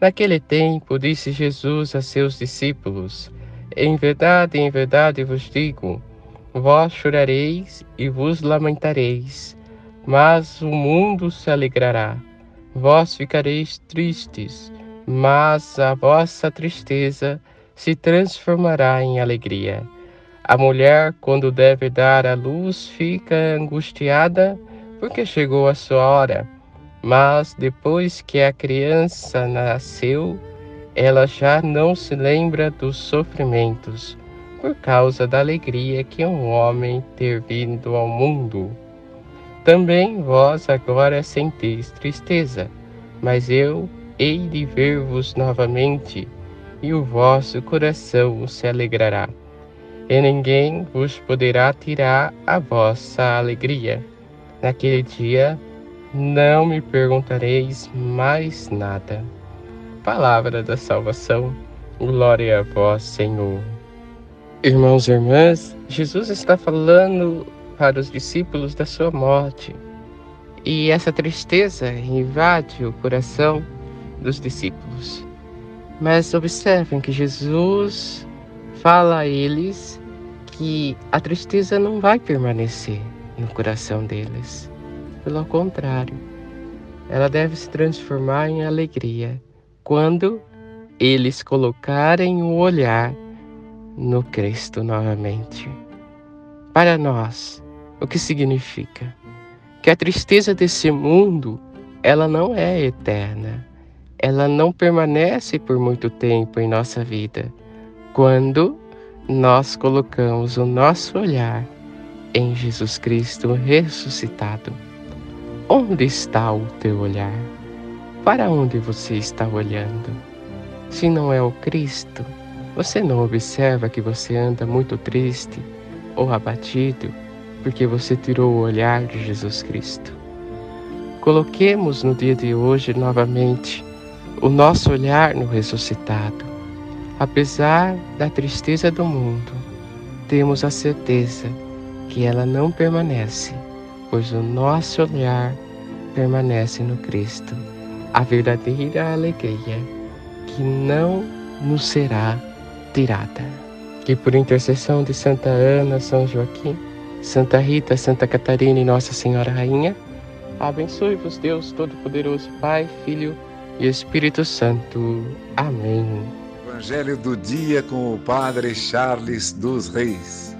Naquele tempo, disse Jesus a seus discípulos: Em verdade, em verdade vos digo: vós chorareis e vos lamentareis, mas o mundo se alegrará. Vós ficareis tristes, mas a vossa tristeza se transformará em alegria. A mulher, quando deve dar à luz, fica angustiada porque chegou a sua hora. Mas depois que a criança nasceu, ela já não se lembra dos sofrimentos, por causa da alegria que um homem ter vindo ao mundo. Também vós agora senteis tristeza, mas eu hei de ver-vos novamente, e o vosso coração se alegrará. E ninguém vos poderá tirar a vossa alegria. Naquele dia não me perguntareis mais nada. Palavra da salvação, glória a vós, Senhor. Irmãos e irmãs, Jesus está falando para os discípulos da sua morte. E essa tristeza invade o coração dos discípulos. Mas observem que Jesus fala a eles que a tristeza não vai permanecer no coração deles pelo contrário, ela deve se transformar em alegria quando eles colocarem o olhar no Cristo novamente. Para nós, o que significa? Que a tristeza desse mundo, ela não é eterna. Ela não permanece por muito tempo em nossa vida. Quando nós colocamos o nosso olhar em Jesus Cristo ressuscitado. Onde está o teu olhar? Para onde você está olhando? Se não é o Cristo, você não observa que você anda muito triste ou abatido porque você tirou o olhar de Jesus Cristo. Coloquemos no dia de hoje novamente o nosso olhar no ressuscitado. Apesar da tristeza do mundo, temos a certeza que ela não permanece pois o nosso olhar permanece no Cristo, a verdadeira alegria que não nos será tirada. Que por intercessão de Santa Ana, São Joaquim, Santa Rita, Santa Catarina e Nossa Senhora Rainha, abençoe-vos Deus Todo-Poderoso, Pai, Filho e Espírito Santo. Amém. Evangelho do dia com o Padre Charles dos Reis.